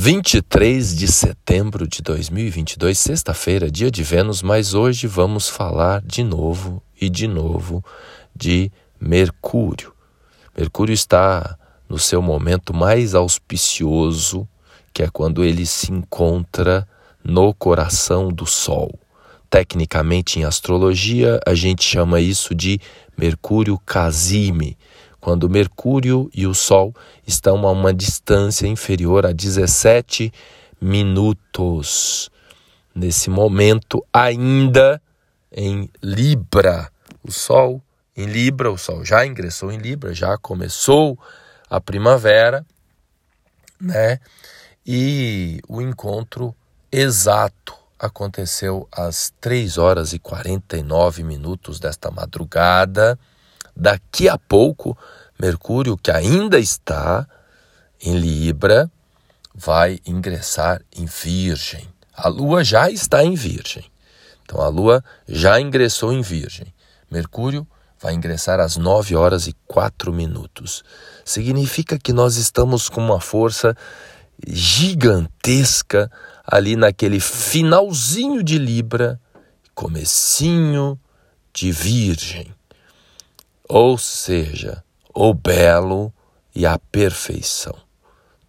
23 de setembro de 2022, sexta-feira, dia de Vênus, mas hoje vamos falar de novo e de novo de Mercúrio. Mercúrio está no seu momento mais auspicioso, que é quando ele se encontra no coração do Sol. Tecnicamente, em astrologia, a gente chama isso de Mercúrio Casime quando Mercúrio e o Sol estão a uma distância inferior a 17 minutos. Nesse momento, ainda em Libra, o Sol em Libra, o Sol já ingressou em Libra, já começou a primavera, né? E o encontro exato aconteceu às 3 horas e 49 minutos desta madrugada Daqui a pouco, Mercúrio, que ainda está em Libra, vai ingressar em Virgem. A Lua já está em Virgem. Então a Lua já ingressou em Virgem. Mercúrio vai ingressar às 9 horas e 4 minutos. Significa que nós estamos com uma força gigantesca ali naquele finalzinho de Libra, comecinho de Virgem ou seja, o belo e a perfeição.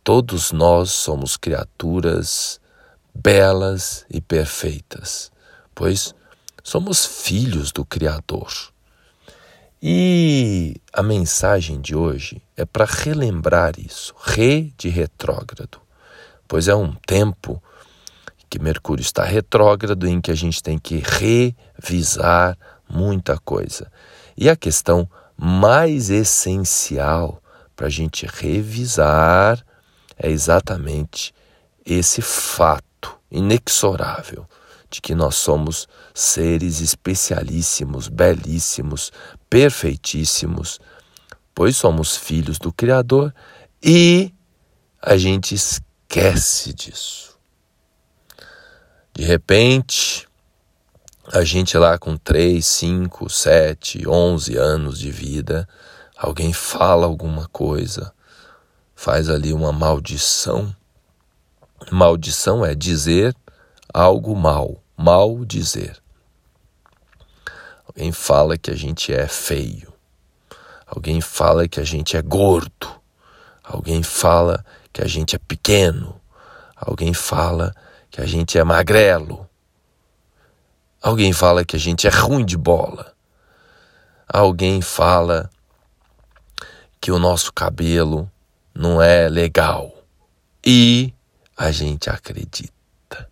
Todos nós somos criaturas belas e perfeitas, pois somos filhos do Criador. E a mensagem de hoje é para relembrar isso, re de retrógrado, pois é um tempo que Mercúrio está retrógrado em que a gente tem que revisar muita coisa. E a questão mais essencial para a gente revisar é exatamente esse fato inexorável de que nós somos seres especialíssimos, belíssimos, perfeitíssimos, pois somos filhos do Criador e a gente esquece disso. De repente, a gente lá com 3, 5, 7, 11 anos de vida, alguém fala alguma coisa, faz ali uma maldição. Maldição é dizer algo mal, mal dizer. Alguém fala que a gente é feio. Alguém fala que a gente é gordo. Alguém fala que a gente é pequeno. Alguém fala que a gente é magrelo. Alguém fala que a gente é ruim de bola. Alguém fala que o nosso cabelo não é legal. E a gente acredita.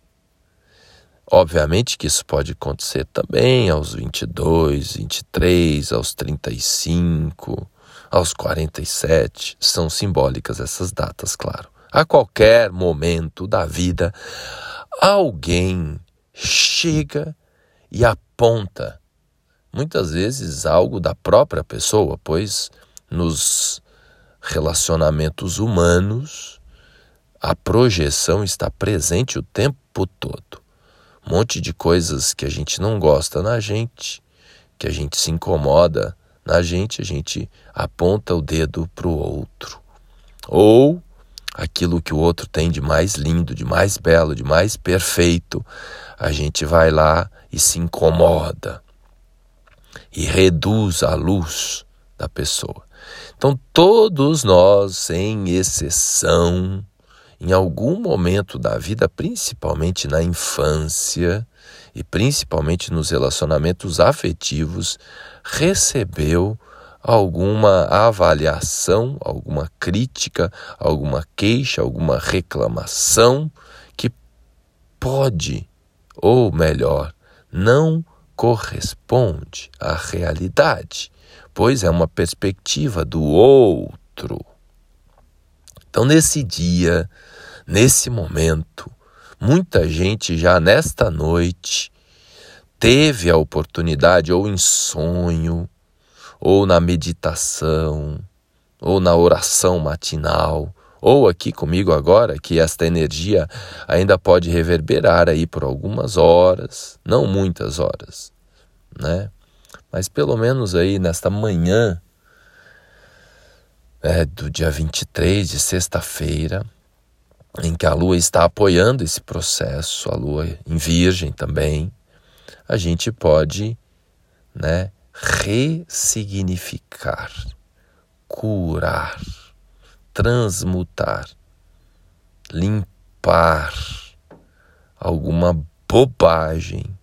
Obviamente que isso pode acontecer também aos 22, 23, aos 35, aos 47. São simbólicas essas datas, claro. A qualquer momento da vida, alguém chega e aponta muitas vezes algo da própria pessoa, pois nos relacionamentos humanos a projeção está presente o tempo todo. Um monte de coisas que a gente não gosta na gente, que a gente se incomoda na gente, a gente aponta o dedo para o outro. Ou aquilo que o outro tem de mais lindo, de mais belo, de mais perfeito, a gente vai lá e se incomoda e reduz a luz da pessoa. Então, todos nós, sem exceção, em algum momento da vida, principalmente na infância e principalmente nos relacionamentos afetivos, recebeu alguma avaliação, alguma crítica, alguma queixa, alguma reclamação que pode ou melhor, não corresponde à realidade, pois é uma perspectiva do outro. Então, nesse dia, nesse momento, muita gente já nesta noite teve a oportunidade, ou em sonho, ou na meditação, ou na oração matinal, ou aqui comigo agora, que esta energia ainda pode reverberar aí por algumas horas, não muitas horas, né? Mas pelo menos aí nesta manhã é, do dia 23 de sexta-feira, em que a lua está apoiando esse processo, a lua em virgem também, a gente pode, né, ressignificar, curar, transmutar, limpar alguma bobagem,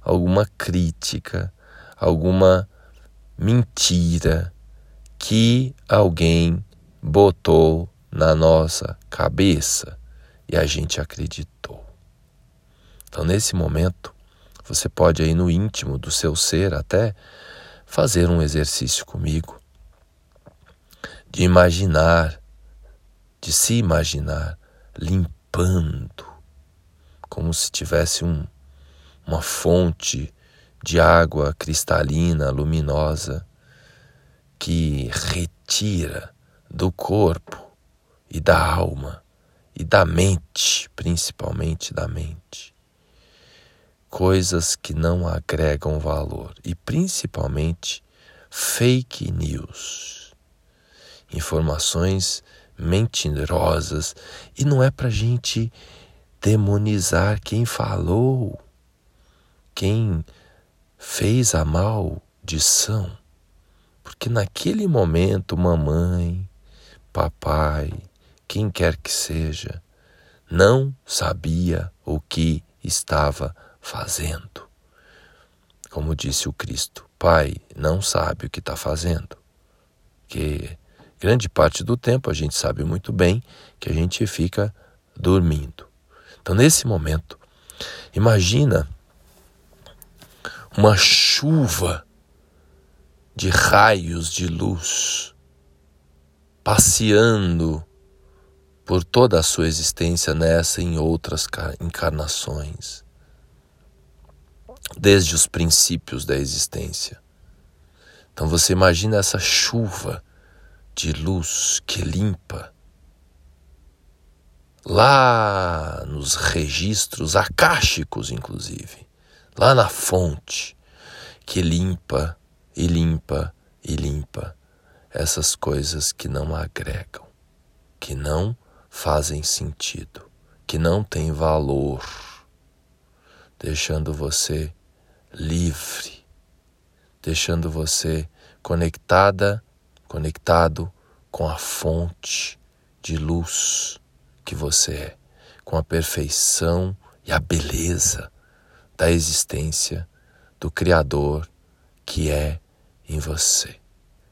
alguma crítica, alguma mentira que alguém botou na nossa cabeça e a gente acreditou. Então, nesse momento, você pode aí no íntimo do seu ser até fazer um exercício comigo de imaginar, de se imaginar limpando, como se tivesse um, uma fonte de água cristalina, luminosa, que retira do corpo e da alma e da mente, principalmente da mente, coisas que não agregam valor e principalmente fake news, informações mentirosas e não é para gente demonizar quem falou, quem fez a maldição, porque naquele momento mamãe, papai, quem quer que seja, não sabia o que estava fazendo. Como disse o Cristo, Pai não sabe o que está fazendo. Que grande parte do tempo a gente sabe muito bem que a gente fica dormindo. Então, nesse momento, imagina uma chuva de raios de luz passeando por toda a sua existência nessa e em outras encarnações, desde os princípios da existência. Então você imagina essa chuva de luz que limpa. Lá nos registros acásticos, inclusive, lá na fonte, que limpa e limpa e limpa essas coisas que não agregam, que não fazem sentido, que não têm valor, deixando você livre, deixando você conectada, conectado com a fonte de luz que você é, com a perfeição e a beleza da existência do Criador que é em você.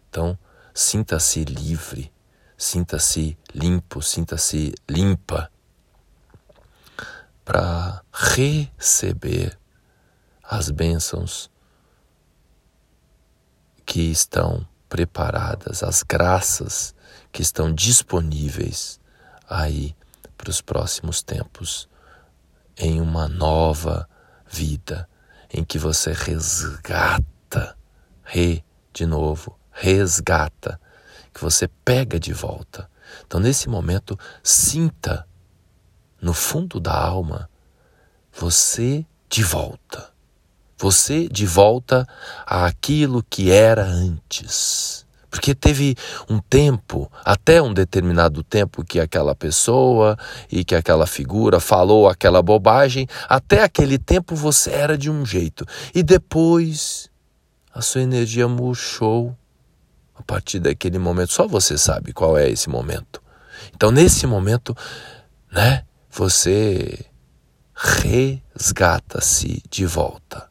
Então, sinta-se livre Sinta-se limpo, sinta-se limpa para receber as bênçãos que estão preparadas, as graças que estão disponíveis aí para os próximos tempos, em uma nova vida, em que você resgata, re, de novo, resgata que você pega de volta. Então, nesse momento, sinta no fundo da alma você de volta. Você de volta àquilo que era antes. Porque teve um tempo, até um determinado tempo, que aquela pessoa e que aquela figura falou aquela bobagem, até aquele tempo você era de um jeito. E depois a sua energia murchou a partir daquele momento, só você sabe qual é esse momento. Então, nesse momento, né, você resgata-se de volta.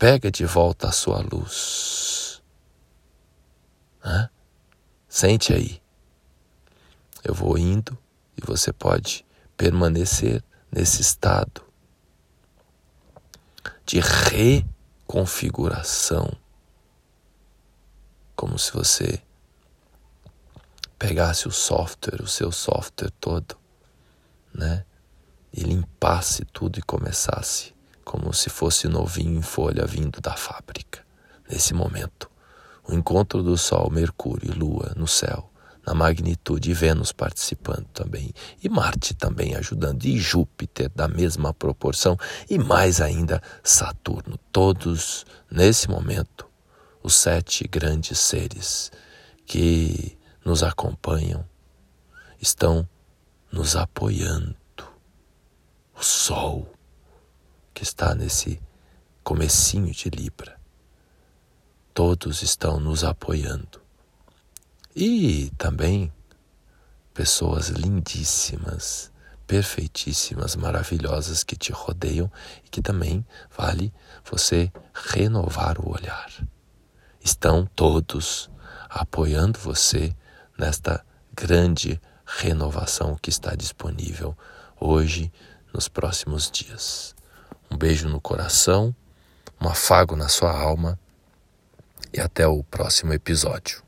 Pega de volta a sua luz. Né? Sente aí. Eu vou indo e você pode permanecer nesse estado de reconfiguração como se você pegasse o software, o seu software todo, né? E limpasse tudo e começasse como se fosse novinho em folha vindo da fábrica. Nesse momento, o encontro do Sol, Mercúrio e Lua no céu, na magnitude, e Vênus participando também, e Marte também ajudando, e Júpiter da mesma proporção, e mais ainda Saturno, todos nesse momento os sete grandes seres que nos acompanham estão nos apoiando. O Sol, que está nesse comecinho de Libra, todos estão nos apoiando. E também pessoas lindíssimas, perfeitíssimas, maravilhosas que te rodeiam e que também vale você renovar o olhar. Estão todos apoiando você nesta grande renovação que está disponível hoje, nos próximos dias. Um beijo no coração, um afago na sua alma e até o próximo episódio.